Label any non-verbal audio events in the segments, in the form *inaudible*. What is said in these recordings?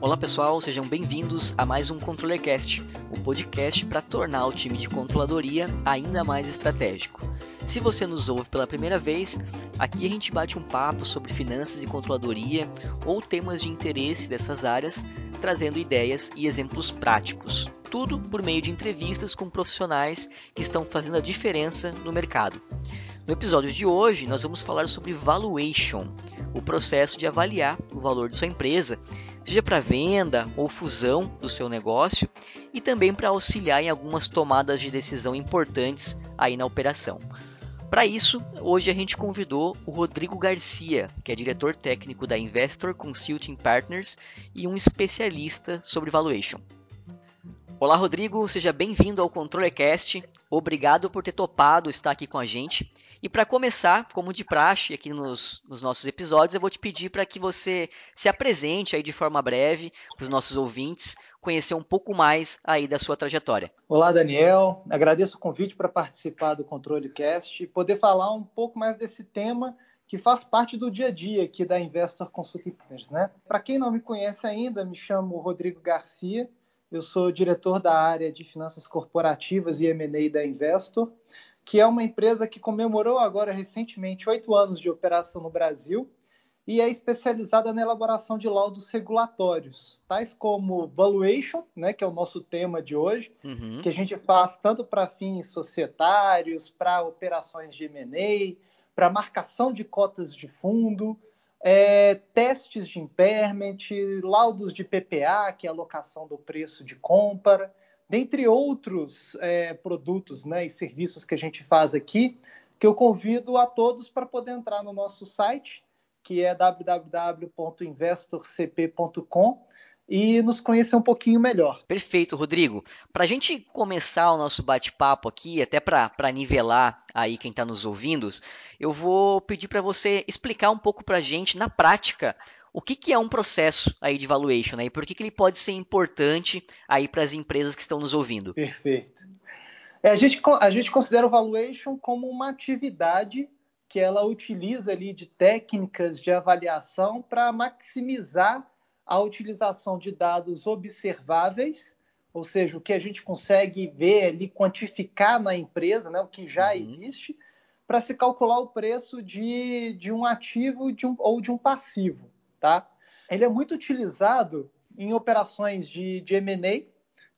Olá pessoal, sejam bem-vindos a mais um ControllerCast, o podcast para tornar o time de controladoria ainda mais estratégico. Se você nos ouve pela primeira vez, aqui a gente bate um papo sobre finanças e controladoria ou temas de interesse dessas áreas, trazendo ideias e exemplos práticos. Tudo por meio de entrevistas com profissionais que estão fazendo a diferença no mercado. No episódio de hoje, nós vamos falar sobre valuation, o processo de avaliar o valor de sua empresa, seja para venda ou fusão do seu negócio, e também para auxiliar em algumas tomadas de decisão importantes aí na operação. Para isso, hoje a gente convidou o Rodrigo Garcia, que é diretor técnico da Investor Consulting Partners e um especialista sobre valuation. Olá, Rodrigo, seja bem-vindo ao ControllerCast. Obrigado por ter topado estar aqui com a gente. E para começar, como de praxe aqui nos, nos nossos episódios, eu vou te pedir para que você se apresente aí de forma breve para os nossos ouvintes conhecer um pouco mais aí da sua trajetória. Olá, Daniel. Agradeço o convite para participar do ControlleCast e poder falar um pouco mais desse tema que faz parte do dia a dia aqui da Investor Consulting Partners, né? Para quem não me conhece ainda, me chamo Rodrigo Garcia. Eu sou diretor da área de finanças corporativas e M&A da Investor que é uma empresa que comemorou agora recentemente oito anos de operação no Brasil e é especializada na elaboração de laudos regulatórios, tais como valuation, né, que é o nosso tema de hoje, uhum. que a gente faz tanto para fins societários, para operações de M&A, para marcação de cotas de fundo, é, testes de impairment, laudos de PPA, que é a alocação do preço de compra, dentre outros é, produtos né, e serviços que a gente faz aqui, que eu convido a todos para poder entrar no nosso site, que é www.investorcp.com e nos conhecer um pouquinho melhor. Perfeito, Rodrigo. Para a gente começar o nosso bate-papo aqui, até para nivelar aí quem está nos ouvindo, eu vou pedir para você explicar um pouco para a gente, na prática, o que, que é um processo aí de valuation né? e por que, que ele pode ser importante aí para as empresas que estão nos ouvindo. Perfeito. É, a, gente, a gente considera o valuation como uma atividade que ela utiliza ali de técnicas de avaliação para maximizar a utilização de dados observáveis, ou seja, o que a gente consegue ver ali, quantificar na empresa, né, o que já uhum. existe, para se calcular o preço de, de um ativo de um, ou de um passivo tá? Ele é muito utilizado em operações de, de M&A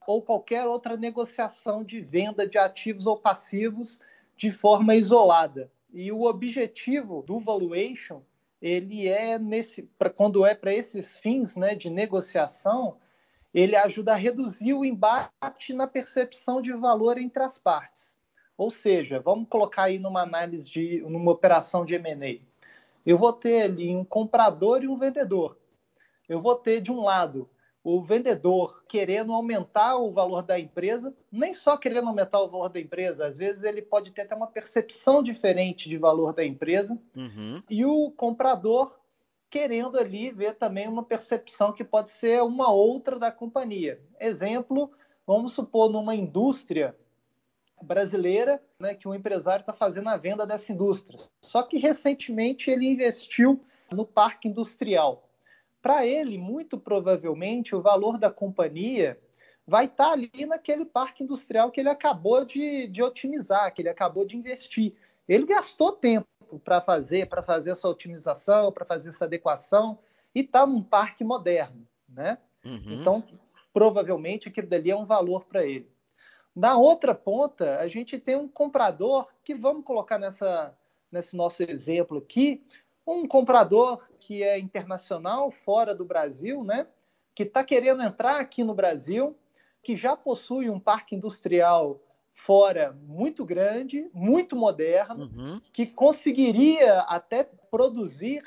ou qualquer outra negociação de venda de ativos ou passivos de forma isolada. E o objetivo do valuation, ele é nesse, pra, quando é para esses fins, né, de negociação, ele ajuda a reduzir o embate na percepção de valor entre as partes. Ou seja, vamos colocar aí numa análise de numa operação de M&A eu vou ter ali um comprador e um vendedor. Eu vou ter, de um lado, o vendedor querendo aumentar o valor da empresa, nem só querendo aumentar o valor da empresa, às vezes ele pode ter até uma percepção diferente de valor da empresa, uhum. e o comprador querendo ali ver também uma percepção que pode ser uma outra da companhia. Exemplo, vamos supor numa indústria brasileira né, que o empresário está fazendo a venda dessa indústria. Só que recentemente ele investiu no parque industrial. Para ele, muito provavelmente, o valor da companhia vai estar tá ali naquele parque industrial que ele acabou de, de otimizar, que ele acabou de investir. Ele gastou tempo para fazer, para fazer essa otimização, para fazer essa adequação, e está num parque moderno, né? Uhum. Então, provavelmente aquilo dali é um valor para ele. Na outra ponta, a gente tem um comprador que vamos colocar nessa, nesse nosso exemplo aqui, um comprador que é internacional, fora do Brasil, né? que está querendo entrar aqui no Brasil, que já possui um parque industrial fora muito grande, muito moderno, uhum. que conseguiria até produzir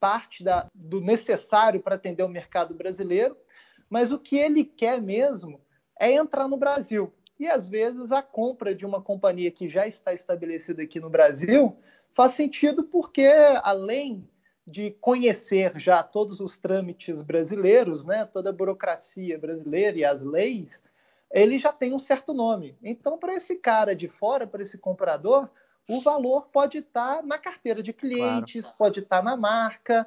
parte da, do necessário para atender o mercado brasileiro, mas o que ele quer mesmo é entrar no Brasil. E às vezes a compra de uma companhia que já está estabelecida aqui no Brasil faz sentido porque, além de conhecer já todos os trâmites brasileiros, né, toda a burocracia brasileira e as leis, ele já tem um certo nome. Então, para esse cara de fora, para esse comprador, o valor pode estar na carteira de clientes, claro. pode estar na marca.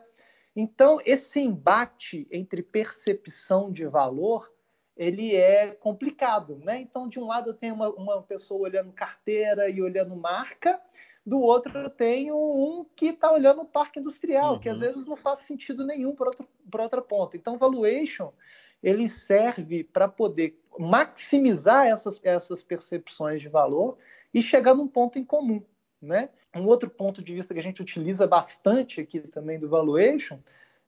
Então, esse embate entre percepção de valor, ele é complicado, né? Então, de um lado eu tenho uma, uma pessoa olhando carteira e olhando marca, do outro eu tenho um que está olhando o parque industrial, uhum. que às uhum. vezes não faz sentido nenhum para outro, outra ponta. Então, valuation ele serve para poder maximizar essas, essas percepções de valor e chegar num ponto em comum. Né? Um outro ponto de vista que a gente utiliza bastante aqui também do valuation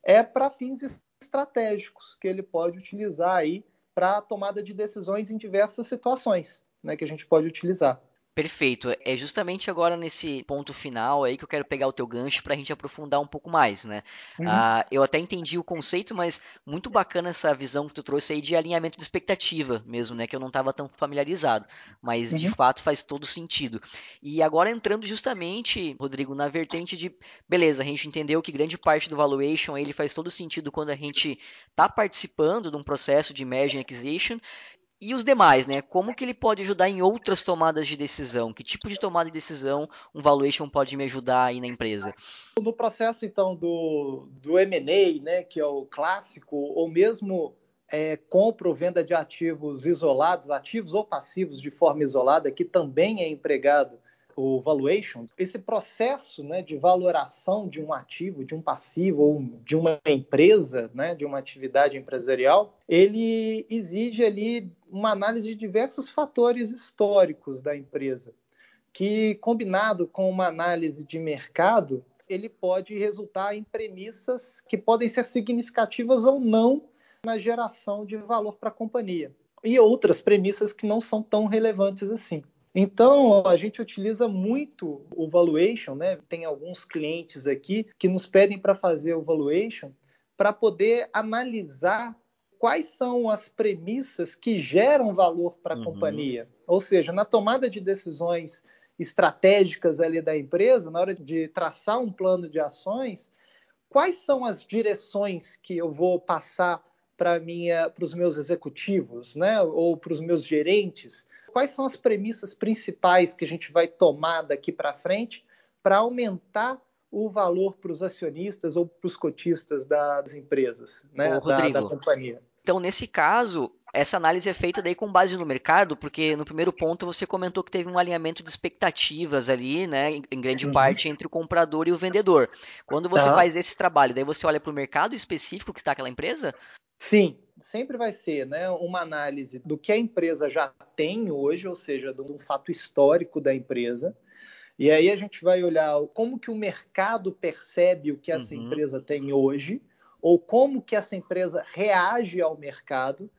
é para fins estratégicos, que ele pode utilizar aí para tomada de decisões em diversas situações, né, que a gente pode utilizar. Perfeito. É justamente agora nesse ponto final aí que eu quero pegar o teu gancho para a gente aprofundar um pouco mais, né? Uhum. Ah, eu até entendi o conceito, mas muito bacana essa visão que tu trouxe aí de alinhamento de expectativa mesmo, né? Que eu não estava tão familiarizado, mas uhum. de fato faz todo sentido. E agora entrando justamente, Rodrigo, na vertente de, beleza, a gente entendeu que grande parte do valuation ele faz todo sentido quando a gente está participando de um processo de merging acquisition e os demais, né? Como que ele pode ajudar em outras tomadas de decisão? Que tipo de tomada de decisão um valuation pode me ajudar aí na empresa? No processo, então, do, do M&A, né, que é o clássico, ou mesmo é, compra ou venda de ativos isolados, ativos ou passivos de forma isolada, que também é empregado o valuation, esse processo né, de valoração de um ativo, de um passivo ou de uma empresa, né, de uma atividade empresarial, ele exige ali uma análise de diversos fatores históricos da empresa, que combinado com uma análise de mercado, ele pode resultar em premissas que podem ser significativas ou não na geração de valor para a companhia. E outras premissas que não são tão relevantes assim. Então, a gente utiliza muito o valuation, né? Tem alguns clientes aqui que nos pedem para fazer o valuation para poder analisar quais são as premissas que geram valor para a uhum. companhia. Ou seja, na tomada de decisões estratégicas ali da empresa, na hora de traçar um plano de ações, quais são as direções que eu vou passar para os meus executivos, né? Ou para os meus gerentes? Quais são as premissas principais que a gente vai tomar daqui para frente para aumentar o valor para os acionistas ou para os cotistas das empresas, né, da, da companhia. Então, nesse caso, essa análise é feita daí com base no mercado, porque no primeiro ponto você comentou que teve um alinhamento de expectativas ali, né, em grande uhum. parte entre o comprador e o vendedor. Quando você uhum. faz esse trabalho, daí você olha para o mercado específico que está aquela empresa? Sim, sempre vai ser né, uma análise do que a empresa já tem hoje, ou seja, de um fato histórico da empresa. E aí a gente vai olhar como que o mercado percebe o que essa uhum. empresa tem hoje, ou como que essa empresa reage ao mercado,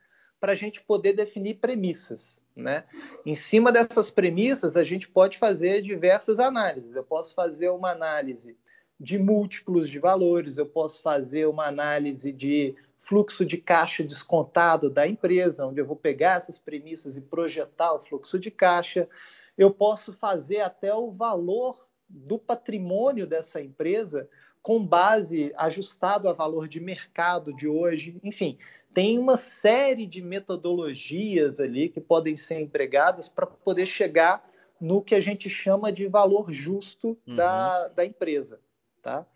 para a gente poder definir premissas. Né? Em cima dessas premissas, a gente pode fazer diversas análises. Eu posso fazer uma análise de múltiplos de valores, eu posso fazer uma análise de fluxo de caixa descontado da empresa, onde eu vou pegar essas premissas e projetar o fluxo de caixa. Eu posso fazer até o valor do patrimônio dessa empresa com base ajustado a valor de mercado de hoje. Enfim, tem uma série de metodologias ali que podem ser empregadas para poder chegar no que a gente chama de valor justo uhum. da, da empresa. Tá?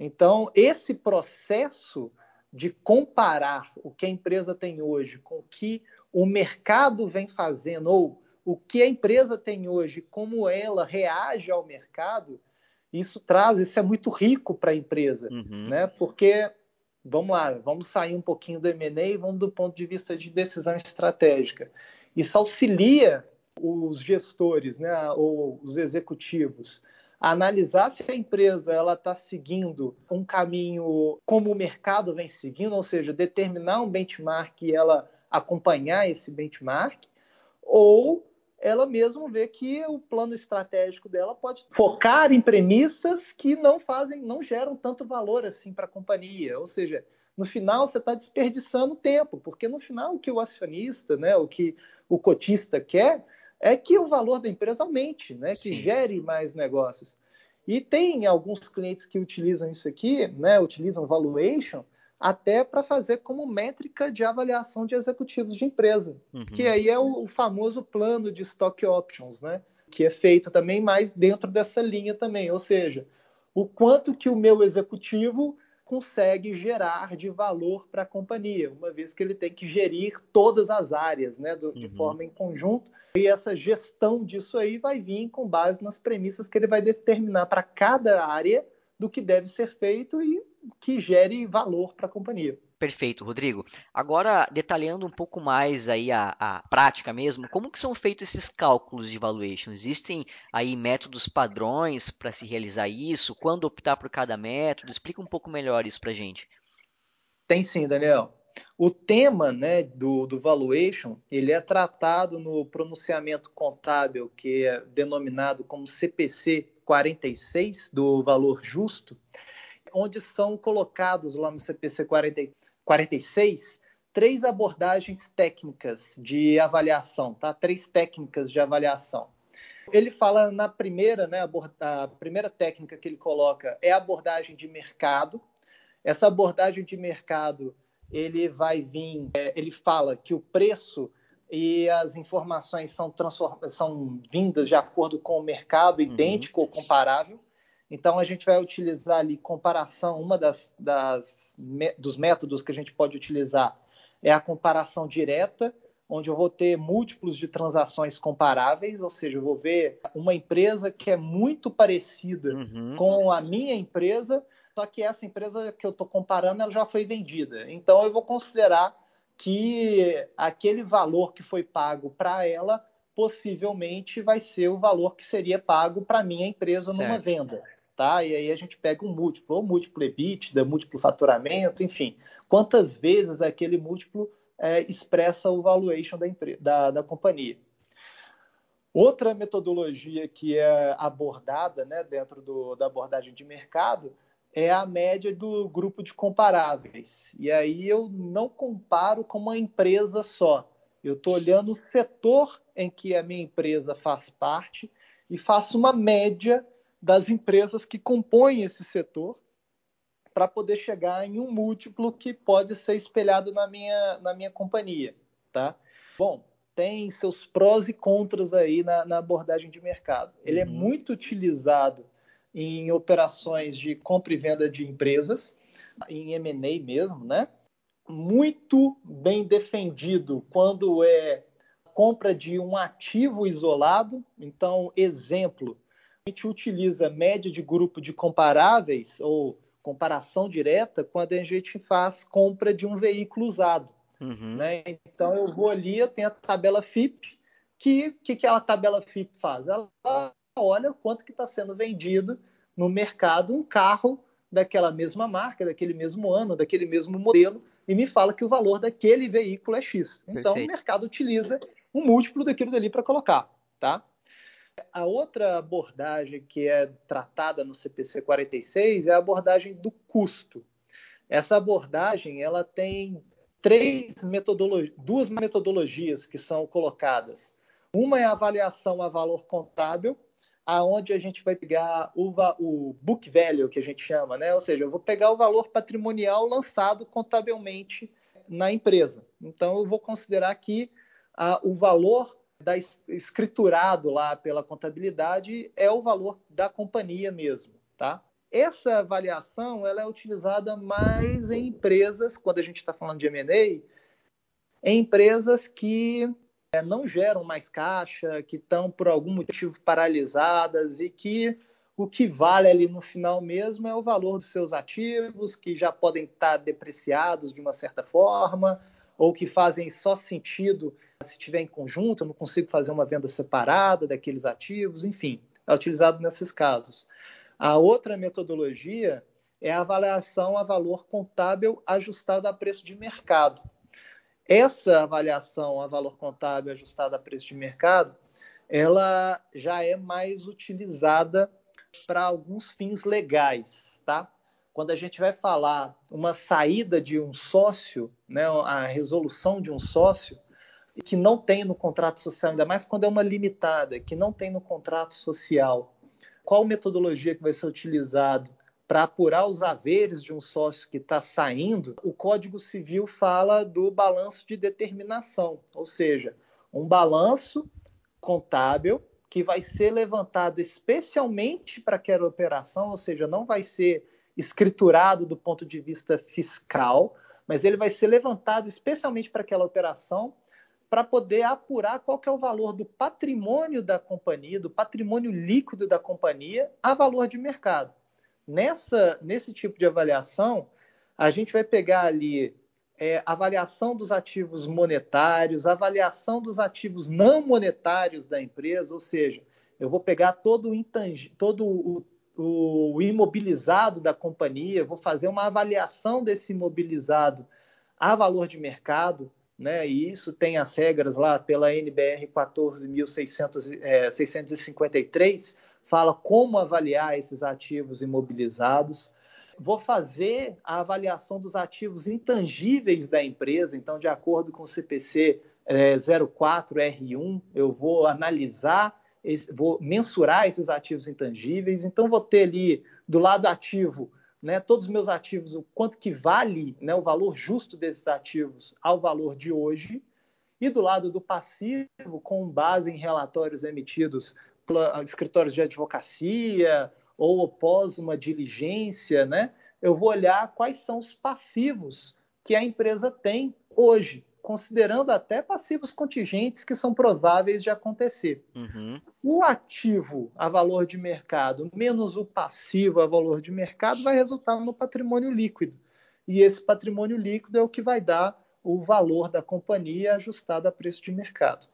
Então, esse processo de comparar o que a empresa tem hoje com o que o mercado vem fazendo, ou o que a empresa tem hoje, como ela reage ao mercado, isso traz, isso é muito rico para a empresa, uhum. né? Porque, vamos lá, vamos sair um pouquinho do M&A vamos do ponto de vista de decisão estratégica. Isso auxilia os gestores, né, ou os executivos, analisar se a empresa ela está seguindo um caminho como o mercado vem seguindo, ou seja, determinar um benchmark e ela acompanhar esse benchmark, ou ela mesmo vê que o plano estratégico dela pode focar em premissas que não fazem, não geram tanto valor assim para a companhia, ou seja, no final você está desperdiçando tempo, porque no final o que o acionista, né, o que o cotista quer é que o valor da empresa aumente, né? que Sim. gere mais negócios. E tem alguns clientes que utilizam isso aqui, né? utilizam valuation, até para fazer como métrica de avaliação de executivos de empresa, uhum. que aí é o, famoso plano de stock options, né? que é feito também mais dentro dessa linha também, ou seja, o quanto que o meu executivo consegue gerar de valor para a companhia, uma vez que ele tem que gerir todas as áreas né, do, de uhum. forma em conjunto. E essa gestão disso aí vai vir com base nas premissas que ele vai determinar para cada área do que deve ser feito e que gere valor para a companhia. Perfeito, Rodrigo. Agora, detalhando um pouco mais aí a, a, prática mesmo, como que são feitos esses cálculos de valuation? Existem aí métodos padrões para se realizar isso? Quando optar por cada método? Explica um pouco melhor isso para gente. Tem sim, Daniel. O tema né, do, do valuation ele é tratado no pronunciamento contábil que é denominado como CPC 46 do valor justo, onde são colocados lá no CPC 46 46, três abordagens técnicas de avaliação, tá? Três técnicas de avaliação. Ele fala na primeira, né, a primeira técnica que ele coloca é a abordagem de mercado. Essa abordagem de mercado, ele vai vir, é, ele fala que o preço e as informações são, são vindas de acordo com o mercado, uhum. idêntico uhum. ou comparável. Então, a gente vai utilizar ali comparação, uma das, das dos métodos que a gente pode utilizar é a comparação direta, onde eu vou ter múltiplos de transações comparáveis, ou seja, eu vou ver uma empresa que é muito parecida uhum. com a minha empresa, só que essa empresa que eu estou comparando ela já foi vendida. Então, eu vou considerar que aquele valor que foi pago para ela possivelmente vai ser o valor que seria pago para a minha empresa certo. numa venda tá? E aí a gente pega um múltiplo, ou múltiplo EBITDA, múltiplo faturamento, enfim. Quantas vezes aquele múltiplo é, expressa o valuation da, da, da companhia. Outra metodologia que é abordada né, dentro do, da abordagem de mercado é a média do grupo de comparáveis. E aí eu não comparo com uma empresa só. Eu estou olhando o setor em que a minha empresa faz parte e faço uma média das empresas que compõem esse setor para poder chegar em um múltiplo que pode ser espelhado na minha, na minha companhia, tá? Bom, tem seus prós e contras aí na, na abordagem de mercado. Ele é uhum. é muito utilizado em operações de compra e venda de empresas, em M&A mesmo, né? Muito bem defendido quando é compra de um ativo isolado. Então, exemplo, a gente utiliza média de grupo de comparáveis ou comparação direta quando a gente faz compra de um veículo usado. Uhum. Né? Então eu vou ali, eu tenho a tabela FIP, que que aquela tabela FIP faz? Ela olha quanto que está sendo vendido no mercado um carro daquela mesma marca, daquele mesmo ano, daquele mesmo modelo, e me fala que o valor daquele veículo é X. Então Perfeito. o mercado utiliza um múltiplo daquilo dali para colocar, tá? A outra abordagem que é tratada no CPC 46 é a abordagem do custo. Essa abordagem ela tem três metodologias, duas metodologias que são colocadas. Uma é a avaliação a valor contábil, aonde a gente vai pegar o, o, book value que a gente chama, né? Ou seja, eu vou pegar o valor patrimonial lançado contabilmente na empresa. Então eu vou considerar que ah, o valor da escriturado lá pela contabilidade é o valor da companhia mesmo, tá? Essa avaliação ela é utilizada mais em empresas, quando a gente está falando de M&A, em empresas que não geram mais caixa, que estão por algum motivo paralisadas e que o que vale ali no final mesmo é o valor dos seus ativos, que já podem estar depreciados de uma certa forma, ou que fazem só sentido se tiver em conjunto, eu não consigo fazer uma venda separada daqueles ativos, enfim, é utilizado nesses casos. A outra metodologia é a avaliação a valor contábil ajustado a preço de mercado. Essa avaliação a valor contábil ajustado a preço de mercado, ela já é mais utilizada para alguns fins legais, tá? quando a gente vai falar uma saída de um sócio, né, a resolução de um sócio, que não tem no contrato social, ainda mais quando é uma limitada, que não tem no contrato social, qual metodologia que vai ser utilizado para apurar os haveres de um sócio que está saindo, o Código Civil fala do balanço de determinação, ou seja, um balanço contábil que vai ser levantado especialmente para aquela operação, ou seja, não vai ser escriturado do ponto de vista fiscal, mas ele vai ser levantado especialmente para aquela operação para poder apurar qual que é o valor do patrimônio da companhia, do patrimônio líquido da companhia, a valor de mercado. Nessa, nesse tipo de avaliação, a gente vai pegar ali é, avaliação dos ativos monetários, avaliação dos ativos não monetários da empresa, ou seja, eu vou pegar todo o, todo o, o imobilizado da companhia, vou fazer uma avaliação desse imobilizado a valor de mercado, né? E isso tem as regras lá pela NBR 14.653, é, fala como avaliar esses ativos imobilizados. Vou fazer a avaliação dos ativos intangíveis da empresa, então, de acordo com o CPC é, 04R1, eu vou analisar, vou mensurar esses ativos intangíveis, então vou ter ali do lado ativo né, todos os meus ativos, o quanto que vale né, o valor justo desses ativos ao valor de hoje, e do lado do passivo, com base em relatórios emitidos escritórios de advocacia ou após uma diligência, né, eu vou olhar quais são os passivos que a empresa tem hoje considerando até passivos contingentes que são prováveis de acontecer. Uhum. O ativo a valor de mercado menos o passivo a valor de mercado vai resultar no patrimônio líquido. E esse patrimônio líquido é o que vai dar o valor da companhia ajustado a preço de mercado.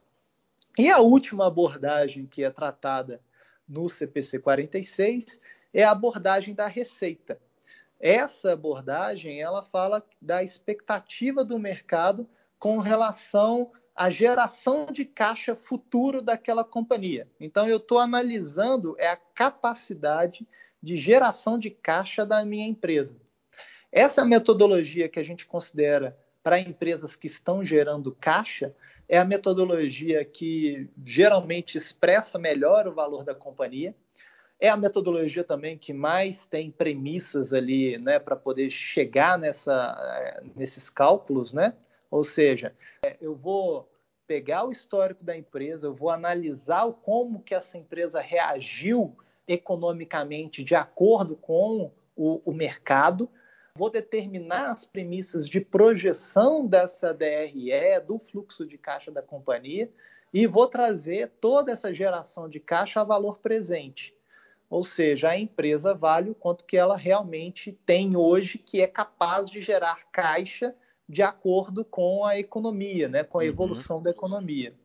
E a última abordagem que é tratada no CPC 46 é a abordagem da receita. Essa abordagem ela fala da expectativa do mercado com relação à geração de caixa futuro daquela companhia. Então, eu estou analisando é a capacidade de geração de caixa da minha empresa. Essa metodologia que a gente considera para empresas que estão gerando caixa é a metodologia que geralmente expressa melhor o valor da companhia. É a metodologia também que mais tem premissas ali, né, para poder chegar nessa, nesses cálculos, né? Ou seja, é, eu vou pegar o histórico da empresa, eu vou analisar como que essa empresa reagiu economicamente de acordo com o, o mercado, vou determinar as premissas de projeção dessa DRE, do fluxo de caixa da companhia, e vou trazer toda essa geração de caixa a valor presente. Ou seja, a empresa vale o quanto que ela realmente tem hoje, que é capaz de gerar caixa de acordo com a economia, né, com a uhum. evolução uhum. da economia,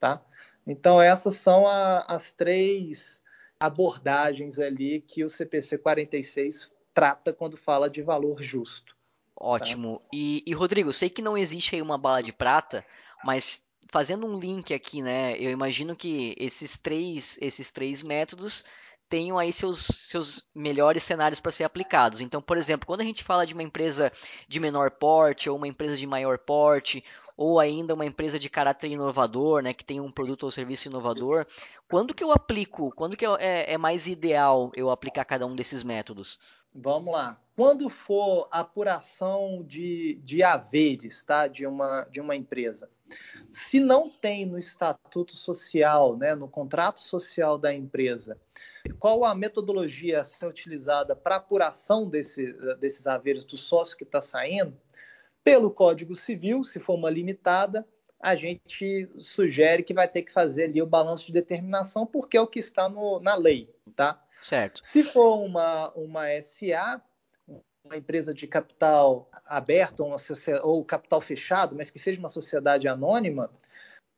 tá? Então essas são a, as três abordagens ali que o CPC 46 trata quando fala de valor justo. Tá? Ótimo. Tá? E, e, Rodrigo, sei que não existe aí uma bala de prata, mas fazendo um link aqui, né? Eu imagino que esses três, esses três métodos tenham aí seus, seus melhores cenários para ser aplicados. Então, por exemplo, quando a gente fala de uma empresa de menor porte ou uma empresa de maior porte, ou ainda uma empresa de caráter inovador, né, que tem um produto ou serviço inovador, quando que eu aplico? Quando que é, é mais ideal eu aplicar cada um desses métodos? Vamos lá. Quando for apuração de, de haveres tá, de, uma, de uma empresa, se não tem no estatuto social, né, no contrato social da empresa, qual a metodologia a ser utilizada para apuração desse, desses haveres do sócio que está saindo? Pelo Código Civil, se for uma limitada, a gente sugere que vai ter que fazer ali o balanço de determinação, porque é o que está no, na lei, tá? Certo. Se for uma, uma SA, uma empresa de capital aberto ou, ou capital fechado, mas que seja uma sociedade anônima,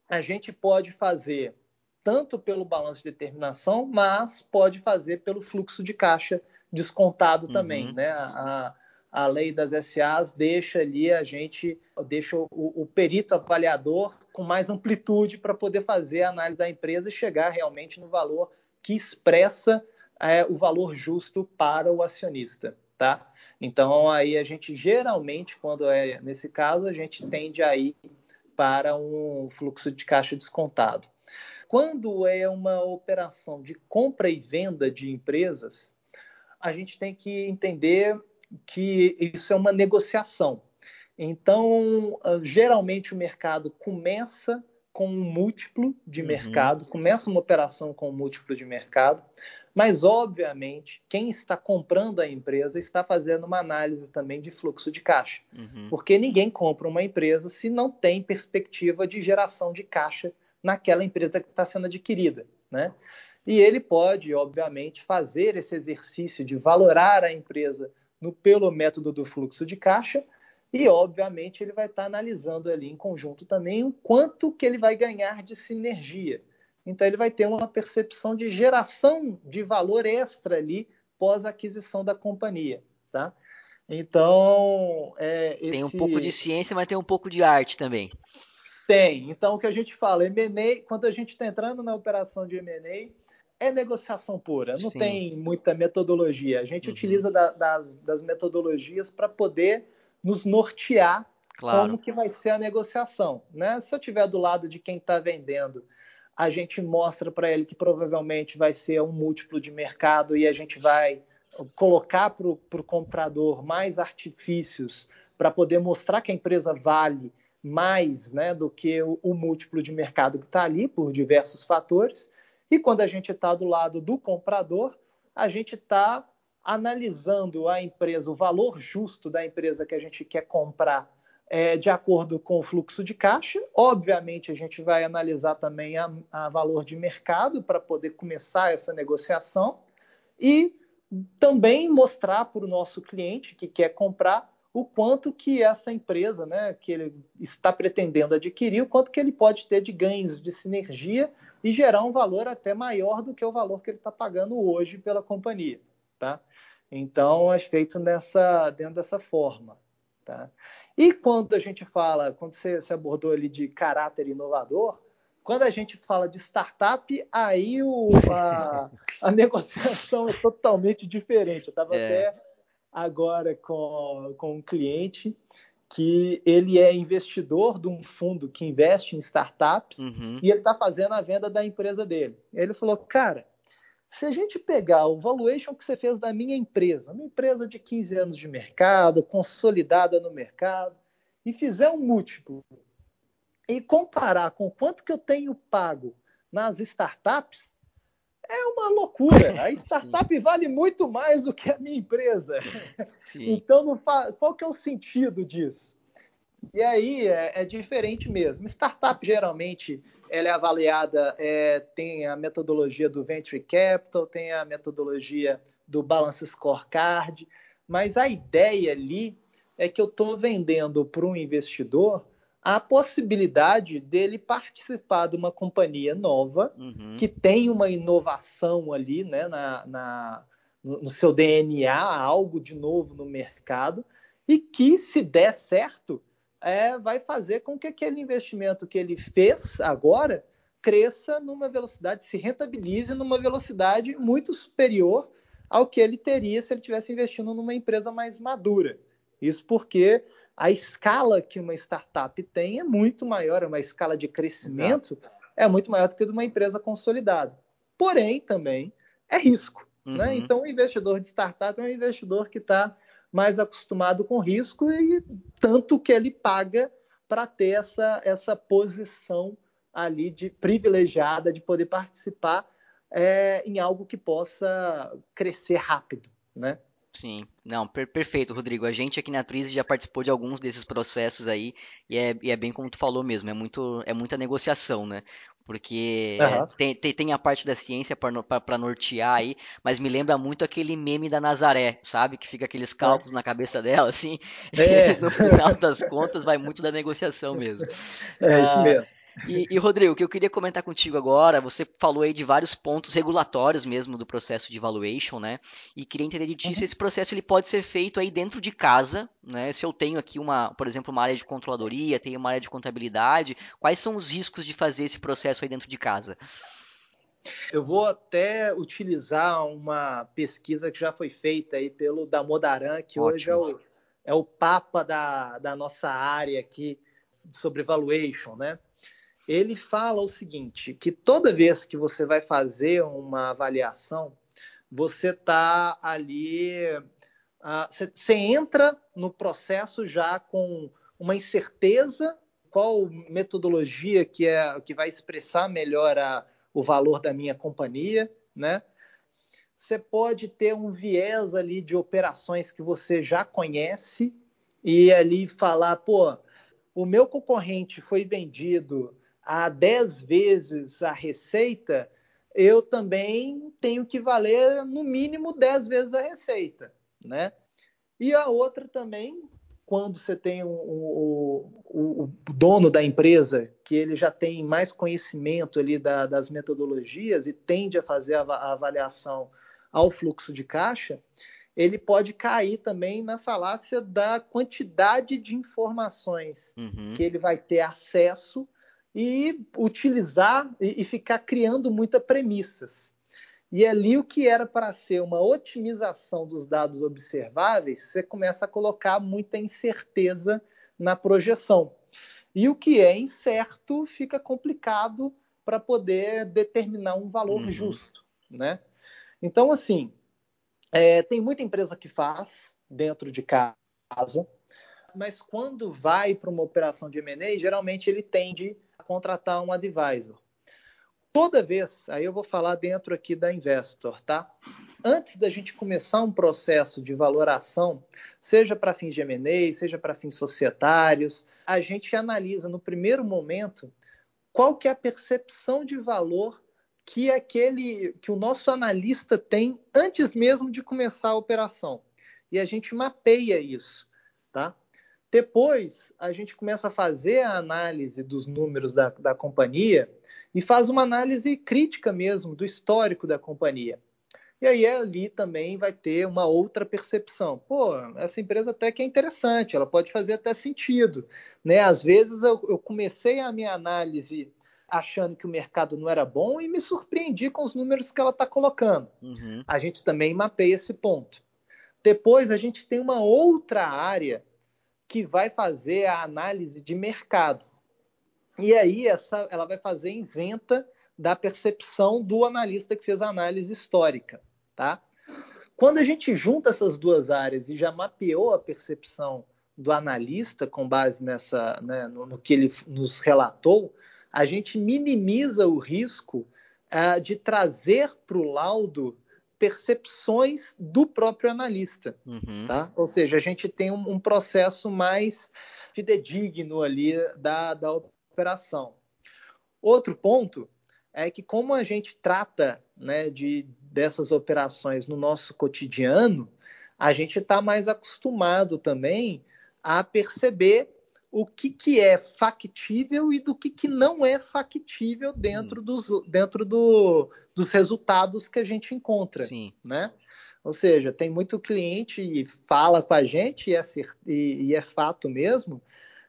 a gente pode fazer tanto pelo balanço de determinação, mas pode fazer pelo fluxo de caixa descontado uhum. também, né? A, a lei das SAs deixa ali a gente, deixa o, o perito avaliador com mais amplitude para poder fazer a análise da empresa e chegar realmente no valor que expressa é, o valor justo para o acionista, tá? Então aí a gente geralmente, quando é nesse caso, a gente tende a ir para um fluxo de caixa descontado. Quando é uma operação de compra e venda de empresas, a gente tem que entender que isso é uma negociação. Então, ah, geralmente o mercado começa com um múltiplo de uhum. mercado, começa uma operação com um múltiplo de mercado. Mas, obviamente, quem está comprando a empresa está fazendo uma análise também de fluxo de caixa. Uhum. Porque ninguém compra uma empresa se não tem perspectiva de geração de caixa naquela empresa que está sendo adquirida. Né? E ele pode, obviamente, fazer esse exercício de valorar a empresa no, pelo método do fluxo de caixa e, obviamente, ele vai estar analisando ali em conjunto também o quanto que ele vai ganhar de sinergia. Então, ele vai ter uma percepção de geração de valor extra ali pós aquisição da companhia, tá? Então, é, esse... tem um pouco de ciência, mas tem um pouco de arte também. Tem. Então, o que a gente fala, M&A, quando a gente está entrando na operação de M&A, é negociação pura, não Sim. tem muita metodologia. A gente uhum. utiliza da, das, das, metodologias para poder nos nortear claro. como que vai ser a negociação. Né? Se eu estiver do lado de quem está vendendo, a gente mostra para ele que provavelmente vai ser um múltiplo de mercado e a gente vai colocar para o comprador mais artifícios para poder mostrar que a empresa vale mais né, do que o, o múltiplo de mercado que está ali por diversos fatores. E quando a gente está do lado do comprador, a gente está analisando a empresa, o valor justo da empresa que a gente quer comprar é, de acordo com o fluxo de caixa. Obviamente, a gente vai analisar também a, a valor de mercado para poder começar essa negociação e também mostrar para o nosso cliente que quer comprar o quanto que essa empresa, né, que ele está pretendendo adquirir, o quanto que ele pode ter de ganhos de sinergia e gerar um valor até maior do que o valor que ele está pagando hoje pela companhia, tá? Então é feito nessa dentro dessa forma, tá? E quando a gente fala, quando você, você abordou ali de caráter inovador, quando a gente fala de startup, aí o, a, a *laughs* negociação é totalmente diferente. Eu estava é. até agora com, com um cliente que ele é investidor de um fundo que investe em startups uhum. e ele está fazendo a venda da empresa dele. Ele falou, cara, se a gente pegar o valuation que você fez da minha empresa, uma empresa de 15 anos de mercado, consolidada no mercado, e fizer um múltiplo e comparar com quanto que eu tenho pago nas startups, é uma loucura. A *laughs* startup vale muito mais do que a minha empresa. Sim. Então, qual que é o sentido disso? E aí é, é, diferente mesmo. Startup geralmente ela é avaliada, é, tem a metodologia do Venture Capital, tem a metodologia do Balance Scorecard, mas a ideia ali é que eu estou vendendo para um investidor a possibilidade dele participar de uma companhia nova uhum. que tem uma inovação ali né, na, na, no seu DNA, algo de novo no mercado, e que, se der certo, é, vai fazer com que aquele investimento que ele fez agora cresça numa velocidade, se rentabilize numa velocidade muito superior ao que ele teria se ele tivesse investindo numa empresa mais madura. Isso porque a escala que uma startup tem é muito maior, é uma escala de crescimento é muito maior do que de uma empresa consolidada. Porém, também é risco. Né? Uhum. Né? Então, o investidor de startup é um investidor que está mais acostumado com risco e tanto que ele paga para ter essa, essa posição ali de privilegiada de poder participar é, em algo que possa crescer rápido, né? Sim, não, per perfeito, Rodrigo. A gente aqui na Atriz já participou de alguns desses processos aí, e é, e é bem como tu falou mesmo, é, muito, é muita negociação, né? Porque uhum. tem, tem, tem, a parte da ciência para nortear aí, mas me lembra muito aquele meme da Nazaré, sabe? Que fica aqueles cálculos é. na cabeça dela, assim. É. *laughs* no final das contas, vai muito da negociação mesmo. *laughs* É isso ah, mesmo. E, e, Rodrigo, o que eu queria comentar contigo agora, você falou aí de vários pontos regulatórios mesmo do processo de valuation, né? E queria entender de ti uhum. se esse processo ele pode ser feito aí dentro de casa, né? Se eu tenho aqui uma, por exemplo, uma área de controladoria, tenho uma área de contabilidade, quais são os riscos de fazer esse processo aí dentro de casa? Eu vou até utilizar uma pesquisa que já foi feita aí pelo Damodaran, que Ótimo. hoje é o, é o papa da, da nossa área aqui sobre valuation, né? Ele fala o seguinte: que toda vez que você vai fazer uma avaliação, você está ali, você uh, entra no processo já com uma incerteza qual metodologia que é que vai expressar melhor a, o valor da minha companhia, né? você pode ter um viés ali de operações que você já conhece e ali falar, pô, o meu concorrente foi vendido a 10 vezes a receita, eu também tenho que valer no mínimo 10 vezes a receita, né? E a outra também, quando você tem o, o, o, dono da empresa, que ele já tem mais conhecimento ali da, das metodologias e tende a fazer a, a avaliação ao fluxo de caixa, ele pode cair também na falácia da quantidade de informações uhum. que ele vai ter acesso e utilizar e, e ficar criando muitas premissas. E ali o que era para ser uma otimização dos dados observáveis, você começa a colocar muita incerteza na projeção. E o que é incerto fica complicado para poder determinar um valor uhum. justo, né? Então, assim, é, tem muita empresa que faz dentro de casa, mas quando vai para uma operação de M&A, geralmente ele tende contratar um advisor. Toda vez, aí eu vou falar dentro aqui da Investor, tá? Antes da gente começar um processo de valoração, seja para fins de M&A, seja para fins societários, a gente analisa no primeiro momento qual que é a percepção de valor que aquele que o nosso analista tem antes mesmo de começar a operação. E a gente mapeia isso, tá? Depois, a gente começa a fazer a análise dos números da, da companhia e faz uma análise crítica mesmo do histórico da companhia. E aí ali também vai ter uma outra percepção. Pô, essa empresa até que é interessante, ela pode fazer até sentido. Né? Às vezes eu, eu comecei a minha análise achando que o mercado não era bom e me surpreendi com os números que ela está colocando. Uhum. A gente também mapeia esse ponto. Depois a gente tem uma outra área que vai fazer a análise de mercado. E aí essa, ela vai fazer isenta da percepção do analista que fez a análise histórica, tá? Quando a gente junta essas duas áreas e já mapeou a percepção do analista com base nessa, né, no, no, que ele nos relatou, a gente minimiza o risco uh, de trazer para o laudo percepções do próprio analista, uhum. tá? Ou seja, a gente tem um, um, processo mais fidedigno ali da, da operação. Outro ponto é que como a gente trata né, de, dessas operações no nosso cotidiano, a gente está mais acostumado também a perceber o que, que é factível e do que, que não é factível dentro, hum. dos, dentro do, dos resultados que a gente encontra. Sim. Né? Ou seja, tem muito cliente e fala com a gente, e é, e, e é fato mesmo,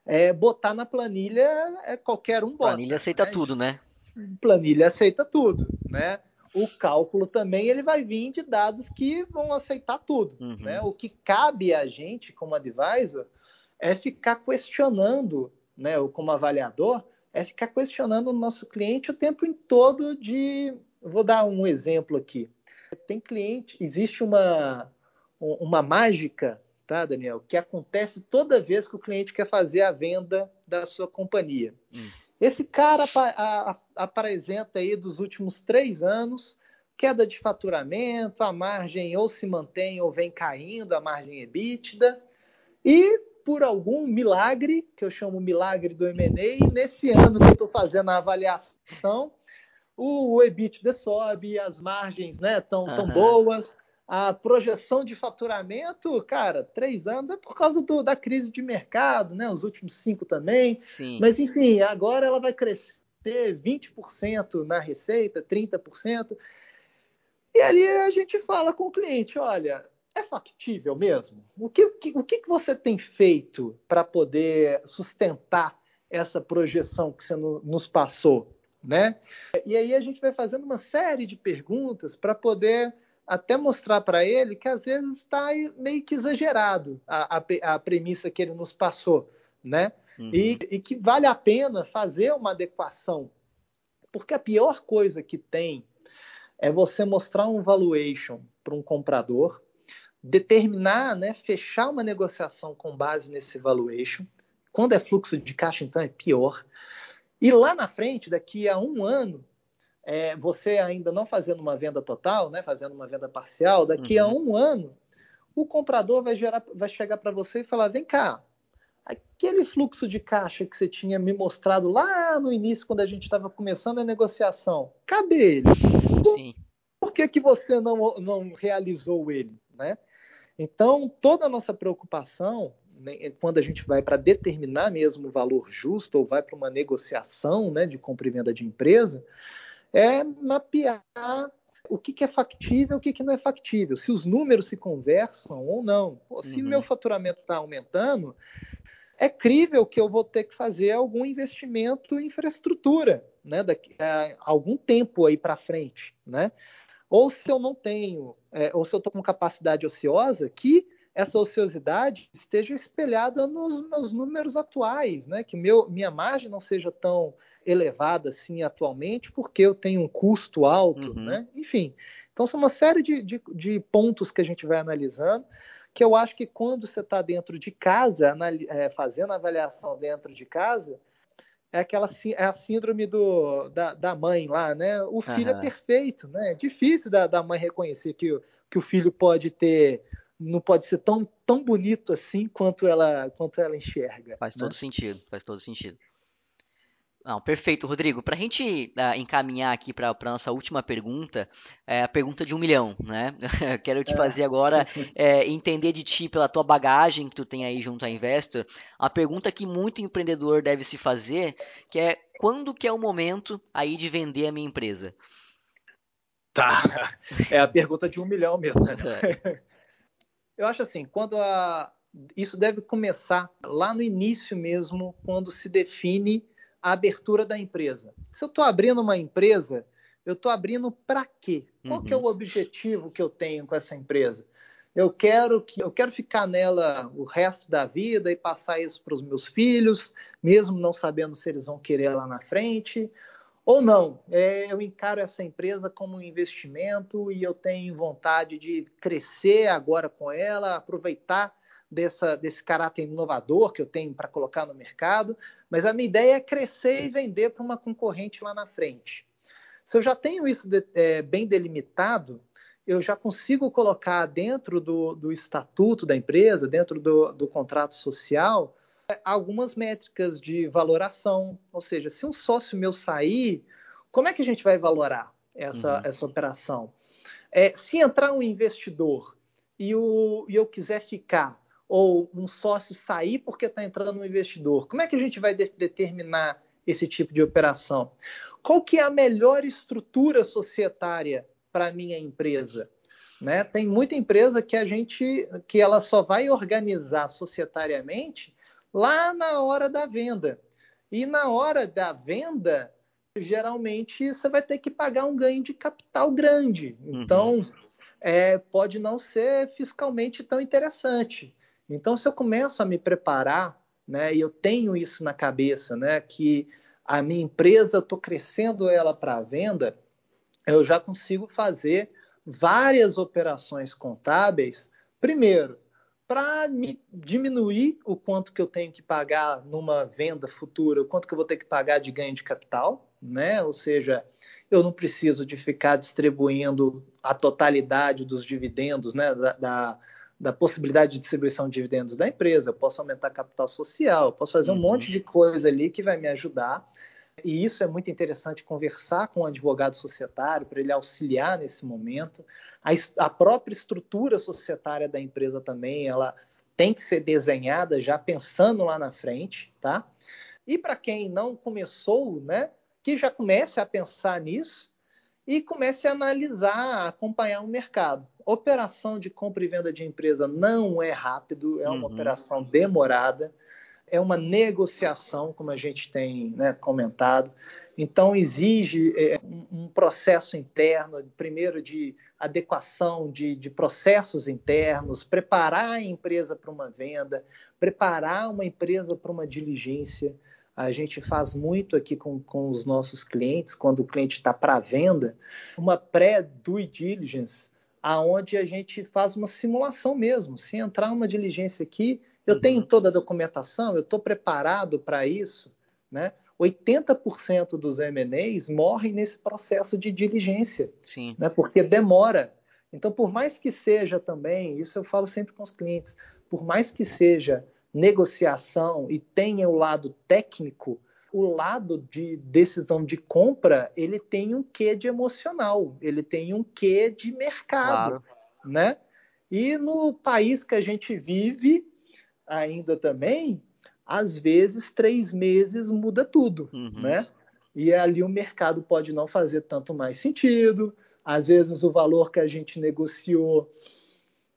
é, botar na planilha é qualquer um bota. Planilha aceita né? tudo, né? Planilha aceita tudo, né? O cálculo também ele vai vir de dados que vão aceitar tudo, uhum. né? O que cabe a gente como advisor é ficar questionando, né, ou como avaliador, é ficar questionando o nosso cliente o tempo todo de. Vou dar um exemplo aqui. Tem cliente, existe uma, uma mágica, tá, Daniel, que acontece toda vez que o cliente quer fazer a venda da sua companhia. Hum. Esse cara apresenta aí dos últimos três anos queda de faturamento, a margem ou se mantém ou vem caindo, a margem EBITDA, e por algum milagre, que eu chamo milagre do M&A, nesse ano que eu estou fazendo a avaliação, o, o EBITDA sobe, as margens estão né, tão uhum. boas, a projeção de faturamento, cara, três anos é por causa do, da crise de mercado, né? Os últimos cinco também. Sim. Mas, enfim, agora ela vai crescer 20% na receita, 30%. E ali a gente fala com o cliente: olha, é factível mesmo? O que, o que, que você tem feito para poder sustentar essa projeção que você no, nos passou? Né? E aí a gente vai fazendo uma série de perguntas para poder até mostrar para ele que às vezes está meio que exagerado a, a, a, premissa que ele nos passou, né? Uhum. E, e que vale a pena fazer uma adequação, porque a pior coisa que tem é você mostrar um valuation para um comprador determinar, né, fechar uma negociação com base nesse valuation. Quando é fluxo de caixa, então é pior. E lá na frente, daqui a um ano, é, você ainda não fazendo uma venda total, né, fazendo uma venda parcial, daqui uhum. a um ano, o comprador vai, gerar, vai chegar para você e falar: vem cá, aquele fluxo de caixa que você tinha me mostrado lá no início, quando a gente estava começando a negociação, cadê ele? Sim. Por que, que você não, não realizou ele? Né? Então, toda a nossa preocupação, né, quando a gente vai para determinar mesmo o valor justo ou vai para uma negociação né, de compra e venda de empresa, é mapear o que, que é factível, o que, que não é factível, se os números se conversam ou não. Pô, se uhum. meu faturamento está aumentando, é crível que eu vou ter que fazer algum investimento em infraestrutura, né, daqui a algum tempo aí para frente, né? Ou se eu não tenho, é, ou se eu estou com capacidade ociosa, que essa ociosidade esteja espelhada nos meus números atuais, né? Que meu, minha margem não seja tão elevada assim atualmente, porque eu tenho um custo alto, uhum. né? Enfim, então são uma série de, de, de pontos que a gente vai analisando que eu acho que quando você está dentro de casa, é, fazendo avaliação dentro de casa, é aquela é a síndrome do, da, da mãe lá, né? O filho uhum. é perfeito, né? É difícil da, da mãe reconhecer que, que o filho pode ter, não pode ser tão, tão bonito assim quanto ela, quanto ela enxerga. Faz né? todo sentido, faz todo sentido. Não, perfeito, Rodrigo. Para a gente uh, encaminhar aqui para a nossa última pergunta, é a pergunta de um milhão, né? *laughs* Quero te é. fazer agora é, entender de ti pela tua bagagem que tu tem aí junto à Investor, a pergunta que muito empreendedor deve se fazer, que é quando que é o momento aí de vender a minha empresa? Tá, *laughs* é a pergunta de um milhão mesmo. Né? É. *laughs* Eu acho assim, quando a... isso deve começar lá no início mesmo, quando se define a abertura da empresa. Se eu estou abrindo uma empresa, eu estou abrindo para quê? Qual uhum. que é o uhum. objetivo que eu tenho com essa empresa? Eu quero que eu quero ficar nela o resto da vida e passar isso para os meus filhos, mesmo não sabendo se eles vão querer lá na frente, ou não. É, eu encaro essa empresa como um investimento e eu tenho vontade de crescer agora com ela, aproveitar dessa, desse caráter inovador que eu tenho para colocar no mercado, mas a minha ideia é crescer e vender para uma concorrente lá na frente. Se eu já tenho isso de, é, bem delimitado, eu já consigo colocar dentro do, do estatuto da empresa, dentro do, do contrato social, algumas métricas de valoração. Ou seja, se um sócio meu sair, como é que a gente vai valorar essa, uhum. essa operação? É, se entrar um investidor e, o, e eu quiser ficar, ou um sócio sair porque está entrando um investidor? Como é que a gente vai de determinar esse tipo de operação? Qual que é a melhor estrutura societária para a minha empresa? Né? Tem muita empresa que a gente que ela só vai organizar societariamente lá na hora da venda. E na hora da venda, geralmente você vai ter que pagar um ganho de capital grande. Então, uhum. é, pode não ser fiscalmente tão interessante. Então, se eu começo a me preparar, né, e eu tenho isso na cabeça, né, que a minha empresa, eu estou crescendo ela para venda, eu já consigo fazer várias operações contábeis. Primeiro, para diminuir o quanto que eu tenho que pagar numa venda futura, o quanto que eu vou ter que pagar de ganho de capital, né? Ou seja, eu não preciso de ficar distribuindo a totalidade dos dividendos, né? Da, da, da possibilidade de distribuição de dividendos da empresa, eu posso aumentar capital social, posso fazer uhum. um monte de coisa ali que vai me ajudar. E isso é muito interessante conversar com o um advogado societário para ele auxiliar nesse momento. A, a, própria estrutura societária da empresa também, ela tem que ser desenhada já pensando lá na frente, tá? E para quem não começou, né, que já comece a pensar nisso e comece a analisar, a acompanhar o mercado. Operação de compra e venda de empresa não é rápido, é uma uhum. operação demorada, é uma negociação, como a gente tem né, comentado. Então, exige é, um processo interno, primeiro de adequação de, de processos internos, preparar a empresa para uma venda, preparar uma empresa para uma diligência a gente faz muito aqui com, com os nossos clientes, quando o cliente está para venda, uma pré-due diligence, aonde a gente faz uma simulação mesmo. Se entrar uma diligência aqui, eu uhum. tenho toda a documentação, eu estou preparado para isso, né? 80% dos M&As morrem nesse processo de diligência, Sim. Né, porque demora. Então, por mais que seja também, isso eu falo sempre com os clientes, por mais que seja negociação e tenha o lado técnico, o lado de decisão de compra, ele tem um quê de emocional, ele tem um quê de mercado, claro. né? E no país que a gente vive, ainda também, às vezes três meses muda tudo, uhum. né? E ali o mercado pode não fazer tanto mais sentido. Às vezes o valor que a gente negociou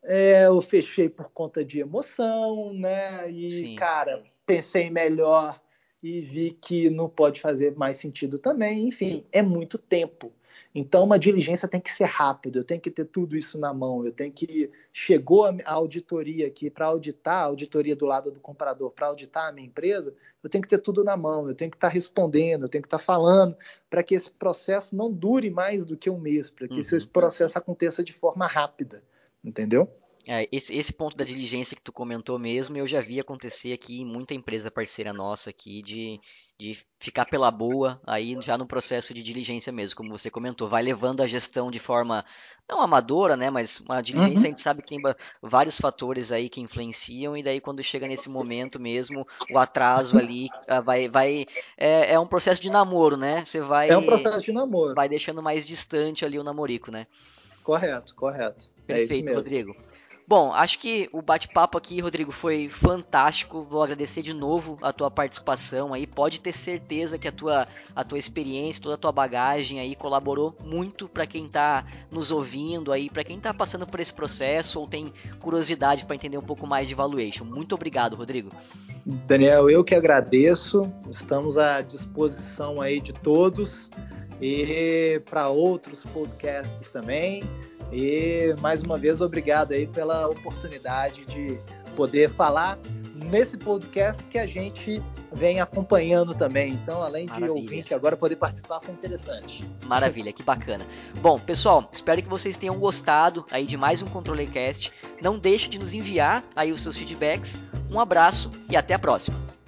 é, eu fechei por conta de emoção, né? E Sim. cara, pensei melhor e vi que não pode fazer mais sentido também. Enfim, é muito tempo. Então, uma diligência tem que ser rápida, eu tenho que ter tudo isso na mão, eu tenho que. Chegou a auditoria aqui para auditar, a auditoria do lado do comprador, para auditar a minha empresa, eu tenho que ter tudo na mão, eu tenho que estar tá respondendo, eu tenho que estar tá falando, para que esse processo não dure mais do que um mês, para que uhum. esse processo aconteça de forma rápida, entendeu? É, esse, esse ponto da diligência que tu comentou mesmo, eu já vi acontecer aqui em muita empresa parceira nossa aqui de, de ficar pela boa aí já no processo de diligência mesmo, como você comentou, vai levando a gestão de forma não amadora, né, mas uma diligência uhum. a gente sabe que tem vários fatores aí que influenciam e daí quando chega nesse momento mesmo, o atraso ali ah, vai vai é, é um processo de namoro, né? Você vai É um processo de namoro. Vai deixando mais distante ali o namorico, né? Correto, correto. É Perfeito, é Rodrigo. Bom, acho que o bate-papo aqui, Rodrigo, foi fantástico. Vou agradecer de novo a tua participação aí. Pode ter certeza que a tua, a tua experiência, toda a tua bagagem aí colaborou muito para quem está nos ouvindo aí, para quem está passando por esse processo ou tem curiosidade para entender um pouco mais de valuation. Muito obrigado, Rodrigo. Daniel, eu que agradeço. Estamos à disposição aí de todos e para outros podcasts também. E mais uma vez, obrigado aí pela oportunidade de poder falar nesse podcast que a gente vem acompanhando também. Então, além de Maravilha. ouvinte, agora poder participar foi interessante. Maravilha, que bacana. Bom, pessoal, espero que vocês tenham gostado aí de mais um Controlecast. Não deixe de nos enviar aí os seus feedbacks. Um abraço e até a próxima.